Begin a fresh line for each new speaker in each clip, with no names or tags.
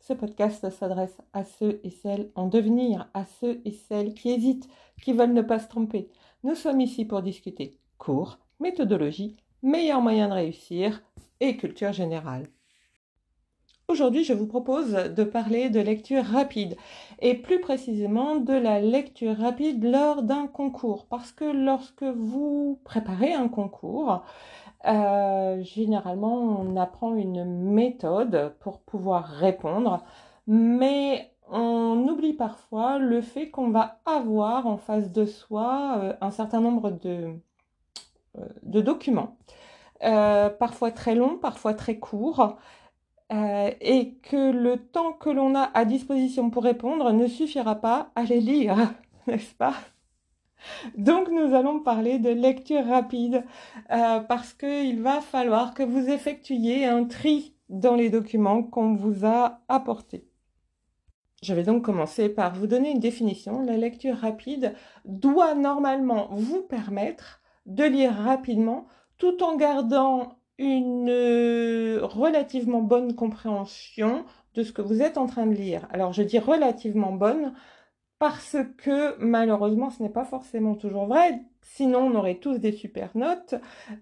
Ce podcast s'adresse à ceux et celles en devenir, à ceux et celles qui hésitent, qui veulent ne pas se tromper. Nous sommes ici pour discuter cours, méthodologie, meilleurs moyens de réussir et culture générale. Aujourd'hui, je vous propose de parler de lecture rapide et plus précisément de la lecture rapide lors d'un concours. Parce que lorsque vous préparez un concours, euh, généralement, on apprend une méthode pour pouvoir répondre, mais on oublie parfois le fait qu'on va avoir en face de soi euh, un certain nombre de, euh, de documents, parfois très longs, parfois très courts, et que le temps que l'on a à disposition pour répondre ne suffira pas à les lire, n'est-ce pas? Donc nous allons parler de lecture rapide euh, parce qu'il va falloir que vous effectuiez un tri dans les documents qu'on vous a apportés. Je vais donc commencer par vous donner une définition. La lecture rapide doit normalement vous permettre de lire rapidement tout en gardant une relativement bonne compréhension de ce que vous êtes en train de lire. Alors je dis relativement bonne parce que malheureusement ce n'est pas forcément toujours vrai. Sinon on aurait tous des super notes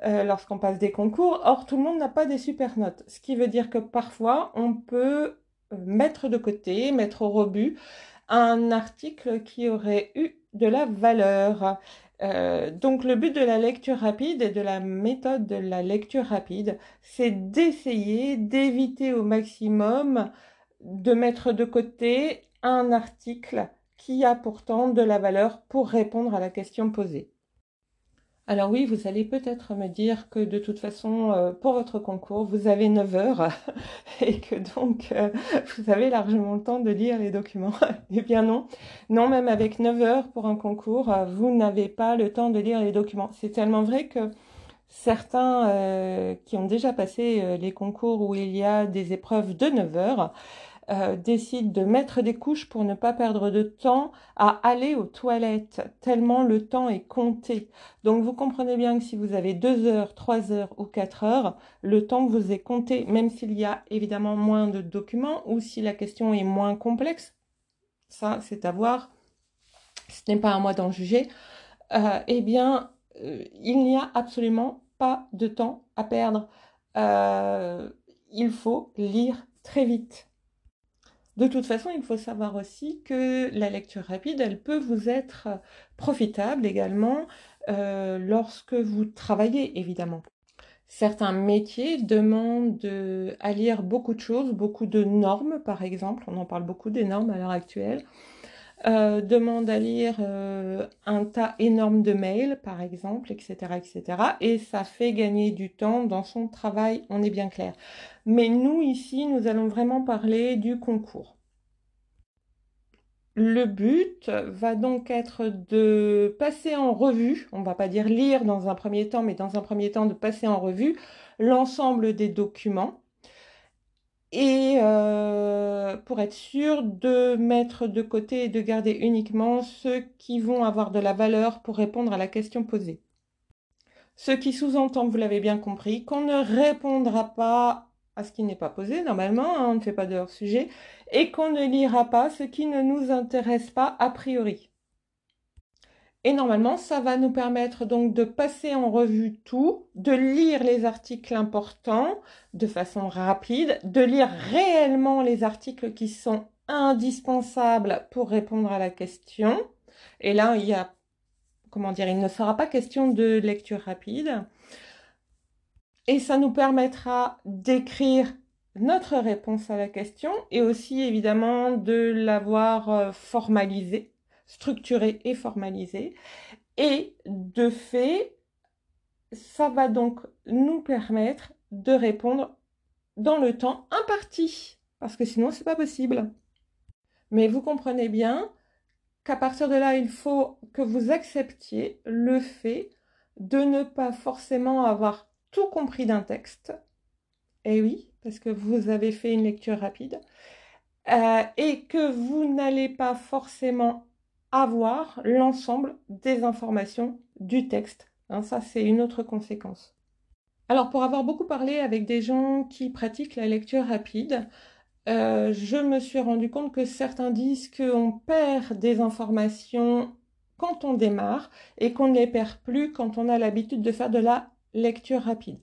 euh, lorsqu'on passe des concours. Or tout le monde n'a pas des super notes. Ce qui veut dire que parfois on peut euh, mettre de côté, mettre au rebut un article qui aurait eu de la valeur. Euh, donc le but de la lecture rapide et de la méthode de la lecture rapide, c'est d'essayer d'éviter au maximum de mettre de côté un article qui a pourtant de la valeur pour répondre à la question posée. Alors oui, vous allez peut-être me dire que de toute façon, euh, pour votre concours, vous avez 9 heures et que donc euh, vous avez largement le temps de lire les documents. eh bien non, non, même avec 9 heures pour un concours, euh, vous n'avez pas le temps de lire les documents. C'est tellement vrai que certains qui ont déjà passé les concours où il y a des épreuves de 9 heures, euh, décide de mettre des couches pour ne pas perdre de temps à aller aux toilettes, tellement le temps est compté. Donc vous comprenez bien que si vous avez deux heures, trois heures ou quatre heures, le temps vous est compté, même s'il y a évidemment moins de documents ou si la question est moins complexe. Ça, c'est à voir. Ce n'est pas à moi d'en juger. Euh, eh bien, euh, il n'y a absolument pas de temps à perdre. il faut lire très vite. De toute façon, il faut savoir aussi que la lecture rapide, elle peut vous être profitable également euh, lorsque vous travaillez, évidemment. Certains métiers demandent à lire beaucoup de choses, beaucoup de normes, par exemple. On en parle beaucoup des normes à l'heure actuelle. Euh, demande à lire euh, un tas énorme de mails, par exemple, etc., etc. Et ça fait gagner du temps dans son travail, on est bien clair. Mais nous, ici, nous allons vraiment parler du concours. Le but va donc être de passer en revue, on ne va pas dire lire dans un premier temps, mais dans un premier temps de passer en revue l'ensemble des documents et euh, pour être sûr de mettre de côté et de garder uniquement ceux qui vont avoir de la valeur pour répondre à la question posée. Ce qui sous-entend, vous l'avez bien compris, qu'on ne répondra pas à ce qui n'est pas posé, normalement, hein, on ne fait pas de hors-sujet, et qu'on ne lira pas ce qui ne nous intéresse pas a priori. Et normalement, ça va nous permettre donc de passer en revue tout, de lire les articles importants de façon rapide, de lire réellement les articles qui sont indispensables pour répondre à la question. Et là, il y a, comment dire, il ne sera pas question de lecture rapide. Et ça nous permettra d'écrire notre réponse à la question et aussi évidemment de l'avoir euh, formalisée structuré et formalisé. Et de fait, ça va donc nous permettre de répondre dans le temps imparti, parce que sinon c'est pas possible. Mais vous comprenez bien qu'à partir de là, il faut que vous acceptiez le fait de ne pas forcément avoir tout compris d'un texte. Eh oui, parce que vous avez fait une lecture rapide. Euh, et que vous n'allez pas forcément avoir l'ensemble des informations du texte. Hein, ça, c'est une autre conséquence. Alors, pour avoir beaucoup parlé avec des gens qui pratiquent la lecture rapide, euh, je me suis rendu compte que certains disent qu'on perd des informations quand on démarre et qu'on ne les perd plus quand on a l'habitude de faire de la lecture rapide.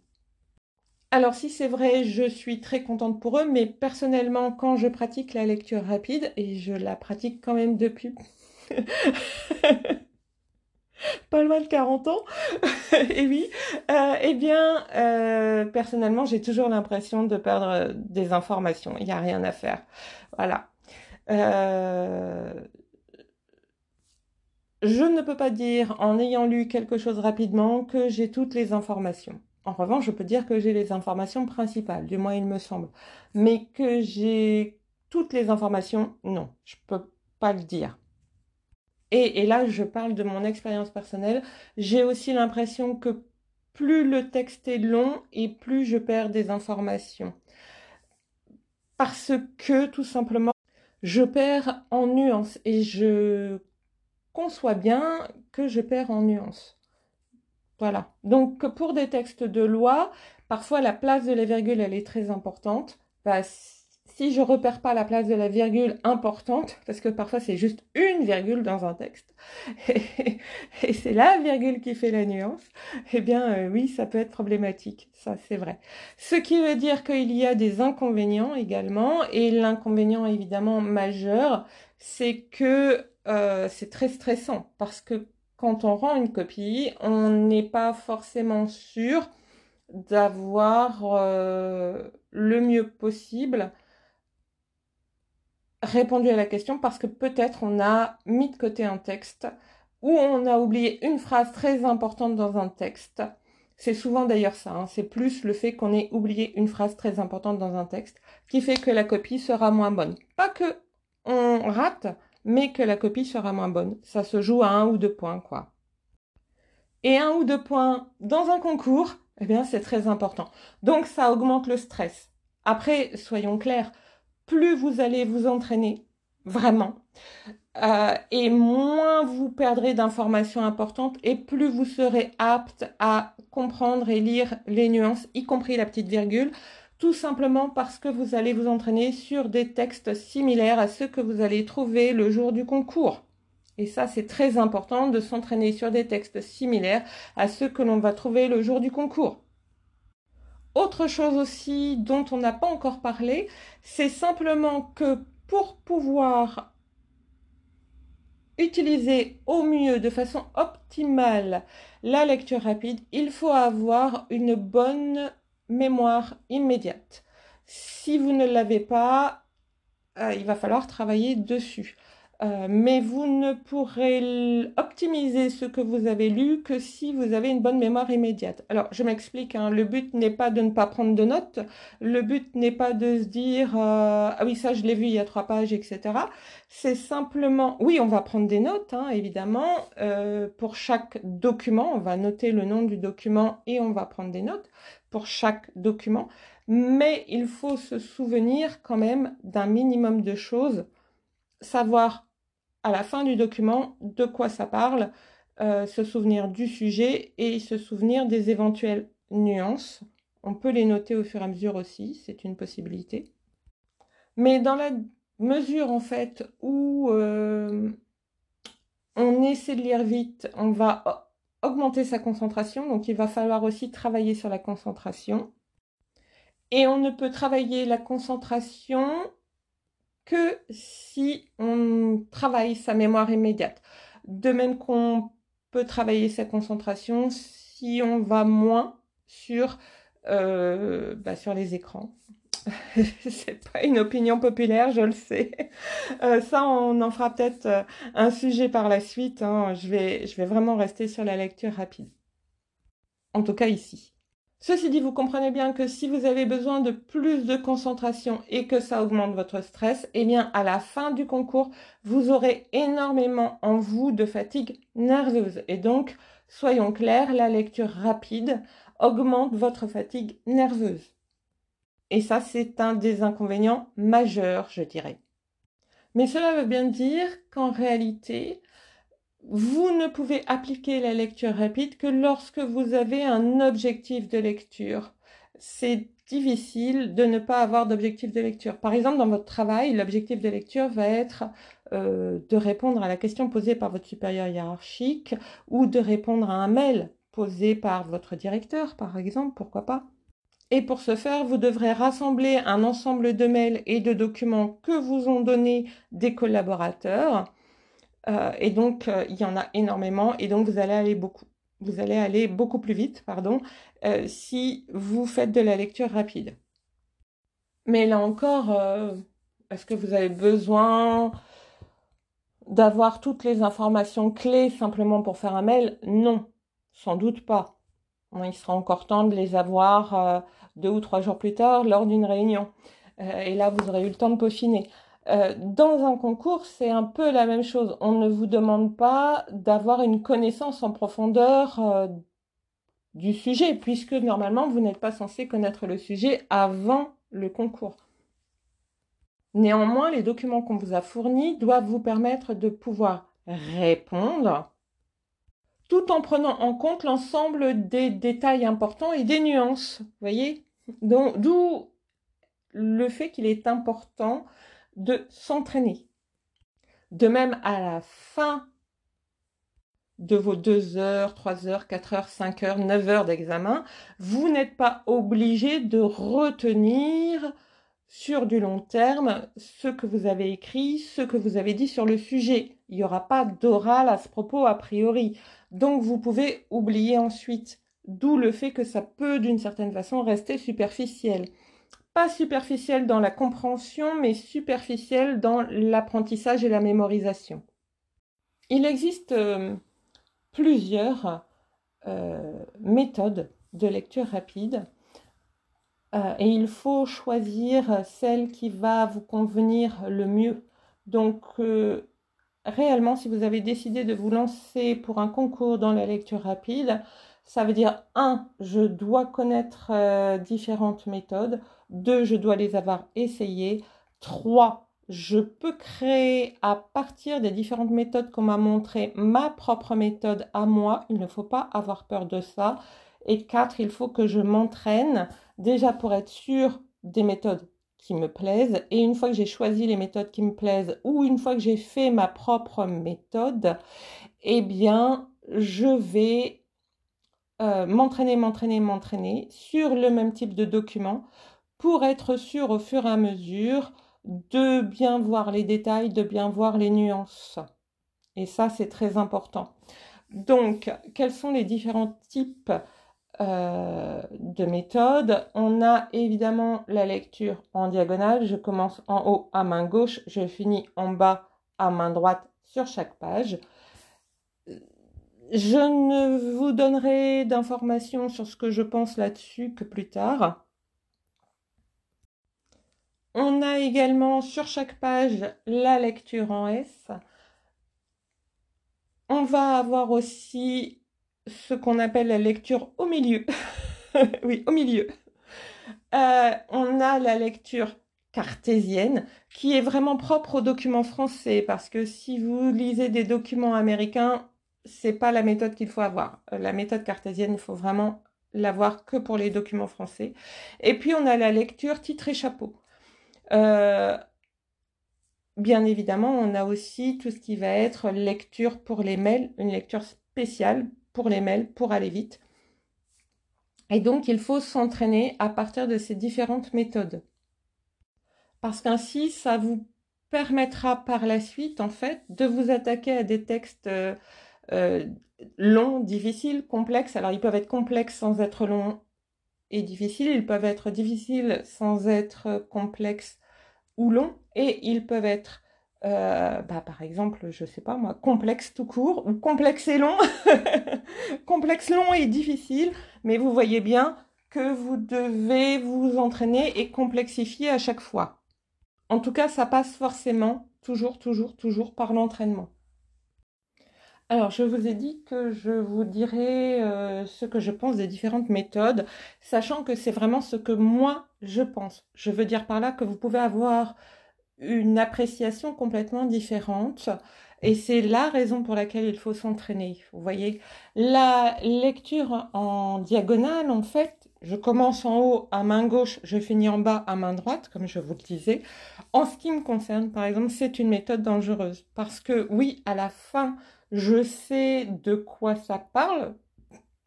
Alors si c'est vrai, je suis très contente pour eux, mais personnellement, quand je pratique la lecture rapide, et je la pratique quand même depuis pas loin de 40 ans, et oui, euh, eh bien, euh, personnellement, j'ai toujours l'impression de perdre des informations. Il n'y a rien à faire. Voilà. Euh, je ne peux pas dire, en ayant lu quelque chose rapidement, que j'ai toutes les informations. En revanche, je peux dire que j'ai les informations principales, du moins il me semble. Mais que j'ai toutes les informations, non, je ne peux pas le dire. Et, là, je parle de mon expérience personnelle. J'ai aussi l'impression que plus le texte est long et plus je perds des informations. Parce que tout simplement, je perds en nuances et je conçois bien que je perds en nuances. Voilà. Donc pour des textes de loi, parfois la place de la virgule, elle est très importante. Bah, si je repère pas la place de la virgule importante, parce que parfois c'est juste une virgule dans un texte, et, c'est la virgule qui fait la nuance, eh bien euh, oui, ça peut être problématique, ça c'est vrai. Ce qui veut dire qu'il y a des inconvénients également, et l'inconvénient évidemment majeur, c'est que euh, c'est très stressant, parce que quand on rend une copie, on n'est pas forcément sûr d'avoir euh, le mieux possible répondu à la question parce que peut-être on a mis de côté un texte ou on a oublié une phrase très importante dans un texte. C'est souvent d'ailleurs ça, hein. c'est plus le fait qu'on ait oublié une phrase très importante dans un texte qui fait que la copie sera moins bonne. Pas que on rate, mais que la copie sera moins bonne. Ça se joue à un ou deux points, quoi. Et un ou deux points dans un concours, eh bien, c'est très important. Donc, ça augmente le stress. Après, soyons clairs, plus vous allez vous entraîner, vraiment, euh, et moins vous perdrez d'informations importantes et plus vous serez apte à comprendre et lire les nuances, y compris la petite virgule, tout simplement parce que vous allez vous entraîner sur des textes similaires à ceux que vous allez trouver le jour du concours. Et ça, c'est très important de s'entraîner sur des textes similaires à ceux que l'on va trouver le jour du concours. Autre chose aussi dont on n'a pas encore parlé, c'est simplement que pour pouvoir utiliser au mieux, de façon optimale, la lecture rapide, il faut avoir une bonne mémoire immédiate. Si vous ne l'avez pas, euh, il va falloir travailler dessus. Euh, mais vous ne pourrez optimiser ce que vous avez lu que si vous avez une bonne mémoire immédiate. Alors, je m'explique, hein, le but n'est pas de ne pas prendre de notes, le but n'est pas de se dire euh, ah oui, ça je l'ai vu il y a trois pages, etc. C'est simplement, oui, on va prendre des notes, hein, évidemment, euh, pour chaque document, on va noter le nom du document et on va prendre des notes pour chaque document, mais il faut se souvenir quand même d'un minimum de choses savoir la fin du document de quoi ça parle, euh, se souvenir du sujet et se souvenir des éventuelles nuances. On peut les noter au fur et à mesure aussi, c'est une possibilité. Mais dans la mesure en fait où euh, on essaie de lire vite, on va augmenter sa concentration, donc il va falloir aussi travailler sur la concentration. Et on ne peut travailler la concentration que si on travaille sa mémoire immédiate. De même qu'on peut travailler sa concentration si on va moins sur, euh, bah, les écrans. c'est pas une opinion populaire, je le sais. Euh, ça, on en fera peut-être euh, un sujet par la suite. Hein. Je vais vraiment rester sur la lecture rapide. En tout cas ici. Ceci dit, vous comprenez bien que si vous avez besoin de plus de concentration et que ça augmente votre stress, eh bien, à la fin du concours, vous aurez énormément en vous de fatigue nerveuse. Et donc, soyons clairs, la lecture rapide augmente votre fatigue nerveuse. Et ça, c'est un des inconvénients majeurs, je dirais. Mais cela veut bien dire qu'en réalité, vous ne pouvez appliquer la lecture rapide que lorsque vous avez un objectif de lecture. C'est difficile de ne pas avoir d'objectif de lecture. Par exemple, dans votre travail, l'objectif de lecture va être euh, de répondre à la question posée par votre supérieur hiérarchique ou de répondre à un mail posé par votre directeur, par exemple, pourquoi pas. Et pour ce faire, vous devrez rassembler un ensemble de mails et de documents que vous ont donnés des collaborateurs et donc, euh, il y en a énormément. Et donc, vous allez aller beaucoup, vous allez aller beaucoup plus vite, pardon, euh, si vous faites de la lecture rapide. Mais là encore, est-ce que vous avez besoin d'avoir toutes les informations clés simplement pour faire un mail? Non, sans doute pas. Il sera encore temps de les avoir deux ou trois jours plus tard lors d'une réunion. et là, vous aurez eu le temps de peaufiner. Euh, dans un concours, c'est un peu la même chose. On ne vous demande pas d'avoir une connaissance en profondeur euh, du sujet, puisque normalement, vous n'êtes pas censé connaître le sujet avant le concours. Néanmoins, les documents qu'on vous a fournis doivent vous permettre de pouvoir répondre tout en prenant en compte l'ensemble des détails importants et des nuances. Voyez? D'où le fait qu'il est important de s'entraîner. De même, à la fin de vos 2 heures, 3 heures, 4 heures, 5 heures, 9 heures d'examen, vous n'êtes pas obligé de retenir sur du long terme ce que vous avez écrit, ce que vous avez dit sur le sujet. Il n'y aura pas d'oral à ce propos a priori. Donc vous pouvez oublier ensuite. D'où le fait que ça peut d'une certaine façon rester superficiel pas superficielle dans la compréhension, mais superficielle dans l'apprentissage et la mémorisation. Il existe euh, plusieurs euh, méthodes de lecture rapide euh, et il faut choisir celle qui va vous convenir le mieux. Donc, réellement, si vous avez décidé de vous lancer pour un concours dans la lecture rapide, ça veut dire, un, je dois connaître différentes méthodes. Deux, je dois les avoir essayées. Trois, je peux créer à partir des différentes méthodes qu'on m'a montrées ma propre méthode à moi. Il ne faut pas avoir peur de ça. Et quatre, il faut que je m'entraîne déjà pour être sûr des méthodes qui me plaisent. Et une fois que j'ai choisi les méthodes qui me plaisent ou une fois que j'ai fait ma propre méthode, eh bien, je vais euh, m'entraîner, m'entraîner, m'entraîner sur le même type de document pour être sûr au fur et à mesure de bien voir les détails, de bien voir les nuances. Et ça, c'est très important. Donc, quels sont les différents types euh, de méthodes? On a évidemment la lecture en diagonale. Je commence en haut à main gauche, je finis en bas à main droite sur chaque page. Je ne vous donnerai d'informations sur ce que je pense là-dessus que plus tard. On a également sur chaque page la lecture en S. On va avoir aussi ce qu'on appelle la lecture au milieu. oui, au milieu. Euh, on a la lecture cartésienne qui est vraiment propre aux documents français parce que si vous lisez des documents américains, c'est pas la méthode qu'il faut avoir. La méthode cartésienne, il faut vraiment l'avoir que pour les documents français. Et puis on a la lecture titre et chapeau. Euh, bien évidemment, on a aussi tout ce qui va être lecture pour les mails, une lecture spéciale pour les mails pour aller vite. Et donc, il faut s'entraîner à partir de ces différentes méthodes. Parce qu'ainsi, ça vous permettra par la suite, en fait, de vous attaquer à des textes euh, euh, longs, difficiles, complexes. Alors, ils peuvent être complexes sans être longs difficiles. Ils peuvent être difficiles sans être complexes ou longs et ils peuvent être euh, bah, par exemple, je sais pas moi, complexe tout court ou complexe et long, complexe long et difficile, mais vous voyez bien que vous devez vous entraîner et complexifier à chaque fois. En tout cas, ça passe forcément, toujours, toujours, toujours par l'entraînement. Alors, je vous ai dit que je vous dirai euh, ce que je pense des différentes méthodes, sachant que c'est vraiment ce que moi je pense. Je veux dire par là que vous pouvez avoir une appréciation complètement différente. Et c'est la raison pour laquelle il faut s'entraîner. Vous voyez, la lecture en diagonale, en fait, je commence en haut à main gauche, je finis en bas à main droite, comme je vous le disais. En ce qui me concerne, par exemple, c'est une méthode dangereuse. Parce que oui, à la fin, je sais de quoi ça parle,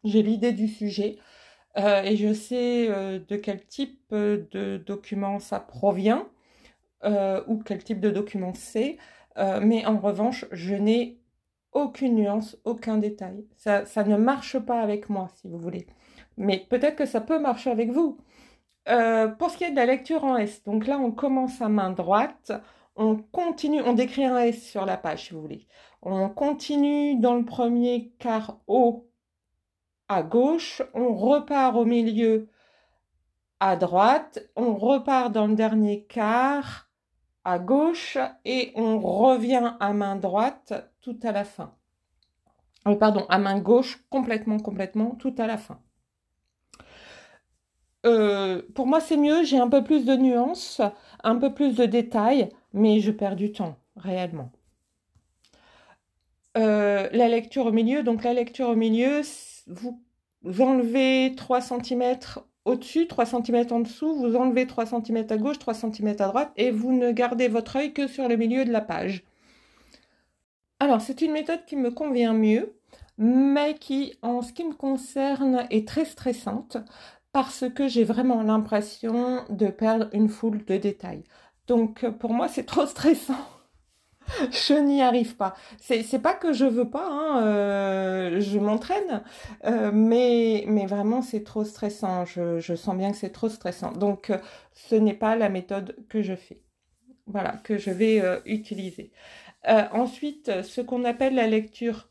j'ai l'idée du sujet, euh, et je sais euh, de quel type de document ça provient. Euh, ou quel type de document c'est. Euh, mais en revanche, je n'ai aucune nuance, aucun détail. Ça, ça, ne marche pas avec moi, si vous voulez. Mais peut-être que ça peut marcher avec vous. Euh, pour ce qui est de la lecture en S, donc là, on commence à main droite. On continue, on décrit un S sur la page, si vous voulez. On continue dans le premier quart haut à gauche. On repart au milieu à droite. On repart dans le dernier quart à gauche et on revient à main droite tout à la fin. Euh, pardon, à main gauche complètement, complètement tout à la fin. Euh, pour moi, c'est mieux, j'ai un peu plus de nuances, un peu plus de détails, mais je perds du temps, réellement. Euh, la lecture au milieu, donc la lecture au milieu, vous enlevez 3 cm au-dessus, 3 cm en dessous, vous enlevez 3 cm à gauche, 3 cm à droite et vous ne gardez votre œil que sur le milieu de la page. Alors, c'est une méthode qui me convient mieux, mais qui, en ce qui me concerne, est très stressante parce que j'ai vraiment l'impression de perdre une foule de détails. Donc, pour moi, c'est trop stressant. je n'y arrive pas. C'est pas que je veux pas, hein, euh, je m'entraîne, euh, mais, mais vraiment c'est trop stressant. Je, sens bien que c'est trop stressant. Donc euh, ce n'est pas la méthode que je fais. Voilà, que je vais utiliser. ensuite, ce qu'on appelle la lecture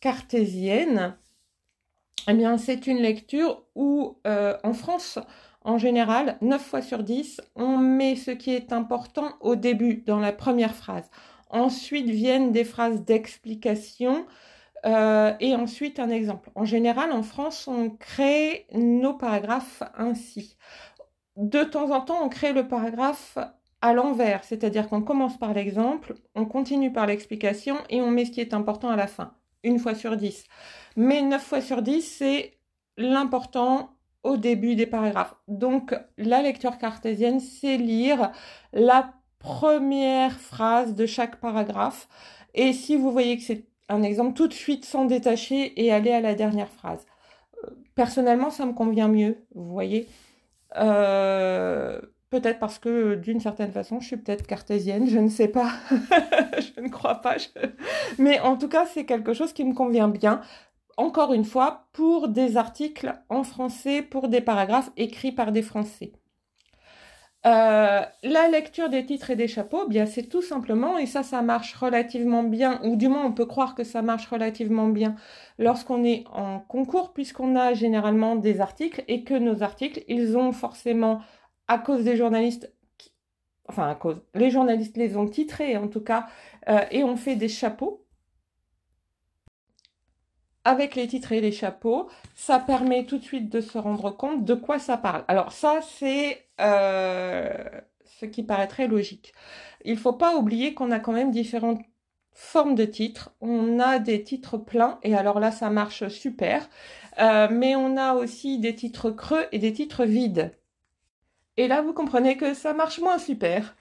cartésienne, eh bien c'est une lecture où en France en général, 9 fois sur 10, on met ce qui est important au début, dans la première phrase. Ensuite viennent des phrases d'explication euh, et ensuite un exemple. En général, en France, on crée nos paragraphes ainsi. De temps en temps, on crée le paragraphe à l'envers, c'est-à-dire qu'on commence par l'exemple, on continue par l'explication et on met ce qui est important à la fin, une fois sur 10. Mais 9 fois sur 10, c'est l'important au début des paragraphes. Donc la lecture cartésienne, c'est lire la première phrase de chaque paragraphe. Et si vous voyez que c'est un exemple, tout de suite s'en détacher et aller à la dernière phrase. Euh, personnellement, ça me convient mieux, vous voyez. Euh, peut-être parce que d'une certaine façon, je suis peut-être cartésienne, je ne sais pas, je ne crois pas. Mais en tout cas, c'est quelque chose qui me convient bien encore une fois, pour des articles en français, pour des paragraphes écrits par des Français. Euh, la lecture des titres et des chapeaux, bien c'est tout simplement, et ça, ça marche relativement bien, ou du moins on peut croire que ça marche relativement bien lorsqu'on est en concours, puisqu'on a généralement des articles et que nos articles, ils ont forcément, à cause des journalistes, enfin à cause, les journalistes les ont titrés en tout cas, euh, et on fait des chapeaux avec les titres et les chapeaux, ça permet tout de suite de se rendre compte de quoi ça parle. Alors ça, c'est euh, ce qui paraîtrait logique. Il ne faut pas oublier qu'on a quand même différentes formes de titres. On a des titres pleins, et alors là, ça marche super. Euh, mais on a aussi des titres creux et des titres vides. Et là, vous comprenez que ça marche moins super.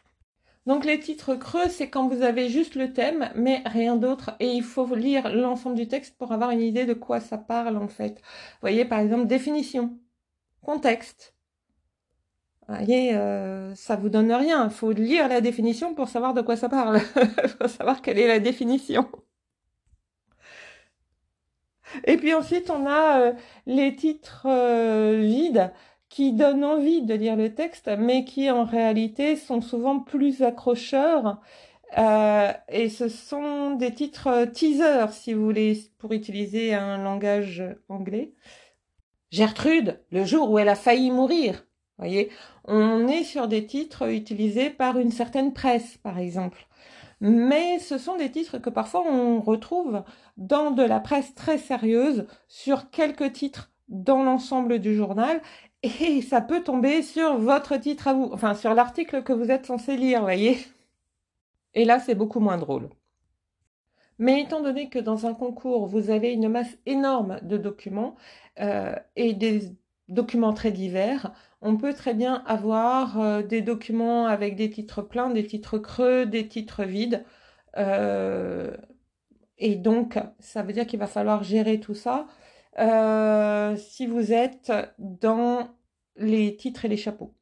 Donc les titres creux, c'est quand vous avez juste le thème, mais rien d'autre. Et il faut lire l'ensemble du texte pour avoir une idée de quoi ça parle en fait. Vous voyez par exemple définition, contexte. Vous voyez, euh, ça vous donne rien. Il faut lire la définition pour savoir de quoi ça parle. Il faut savoir quelle est la définition. Et puis ensuite, on a euh, les titres euh, vides qui donnent envie de lire le texte, mais qui en réalité sont souvent plus accrocheurs. Euh, et ce sont des titres teasers, si vous voulez, pour utiliser un langage anglais. Gertrude, le jour où elle a failli mourir. Voyez, on est sur des titres utilisés par une certaine presse, par exemple. Mais ce sont des titres que parfois on retrouve dans de la presse très sérieuse sur quelques titres dans l'ensemble du journal et ça peut tomber sur votre titre à vous, enfin sur l'article que vous êtes censé lire, voyez. Et là, c'est beaucoup moins drôle. Mais étant donné que dans un concours, vous avez une masse énorme de documents euh, et des documents très divers, on peut très bien avoir euh, des documents avec des titres pleins, des titres creux, des titres vides. Euh, et donc, ça veut dire qu'il va falloir gérer tout ça. Si vous êtes dans les titres et les chapeaux.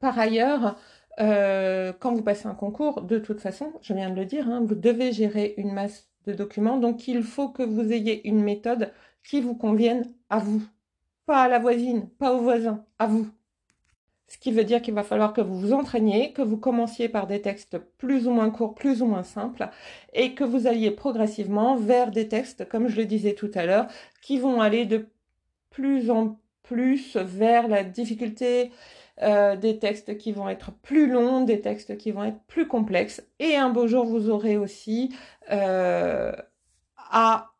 par ailleurs, euh, quand vous passez un concours, de toute façon, je viens de le dire, hein, vous devez gérer une masse de documents, donc il faut que vous ayez une méthode qui vous convienne à vous, pas à la voisine, pas au voisin, à vous. Ce qui veut dire qu'il va falloir que vous vous entraîniez, que vous commenciez par des textes plus ou moins courts, plus ou moins simples, et que vous alliez progressivement vers des textes, comme je le disais tout à l'heure, qui vont aller de plus en plus vers la difficulté euh, des textes qui vont être plus longs, des textes qui vont être plus complexes. Et un beau jour, vous aurez aussi euh, à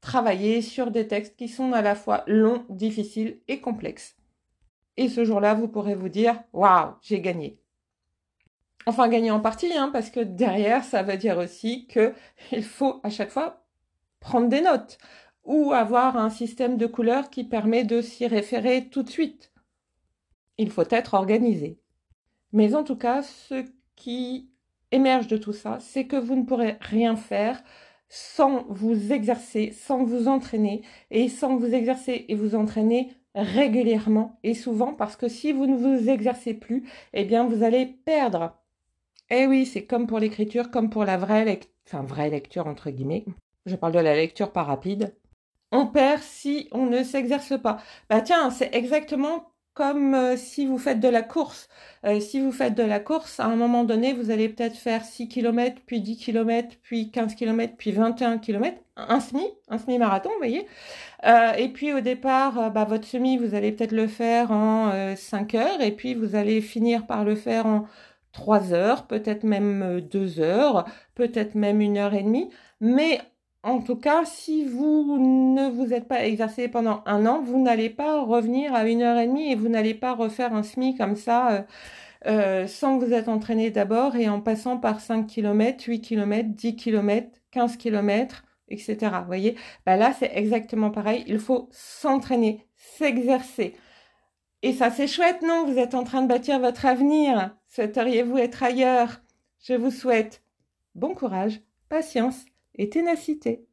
travailler sur des textes qui sont à la fois longs, difficiles et complexes. Et ce jour-là, vous pourrez vous dire, waouh, j'ai gagné. Enfin, gagner en partie, hein, parce que derrière, ça veut dire aussi qu'il faut à chaque fois prendre des notes ou avoir un système de couleurs qui permet de s'y référer tout de suite il faut être organisé. Mais en tout cas, ce qui émerge de tout ça, c'est que vous ne pourrez rien faire sans vous exercer, sans vous entraîner, et sans vous exercer et vous entraîner régulièrement et souvent, parce que si vous ne vous exercez plus, eh bien, vous allez perdre. Eh oui, c'est comme pour l'écriture, comme pour la vraie lecture, enfin, vraie lecture entre guillemets. Je parle de la lecture pas rapide. On perd si on ne s'exerce pas. Bah tiens, c'est exactement comme euh, si vous faites de la course. Euh, si vous faites de la course, à un moment donné, vous allez peut-être faire 6 km, puis 10 km, puis 15 km, puis 21 km, un semi, un semi-marathon, vous voyez. Euh, et puis au départ, bah, votre semi, vous allez peut-être le faire en 5 heures, et puis vous allez finir par le faire en 3 heures, peut-être même 2 heures, peut-être même une heure et demie. Mais en tout cas, si vous ne vous êtes pas exercé pendant un an, vous n'allez pas revenir à une heure et demie et vous n'allez pas refaire un SMI comme ça euh, euh, sans vous être entraîné d'abord et en passant par 5 km, 8 km, 10 km, 15 km, etc. Vous voyez? Bah Là, c'est exactement pareil. Il faut s'entraîner, s'exercer. Et ça, c'est chouette, non? Vous êtes en train de bâtir votre avenir. Souhaiteriez-vous être ailleurs? Je vous souhaite bon courage, patience et ténacité.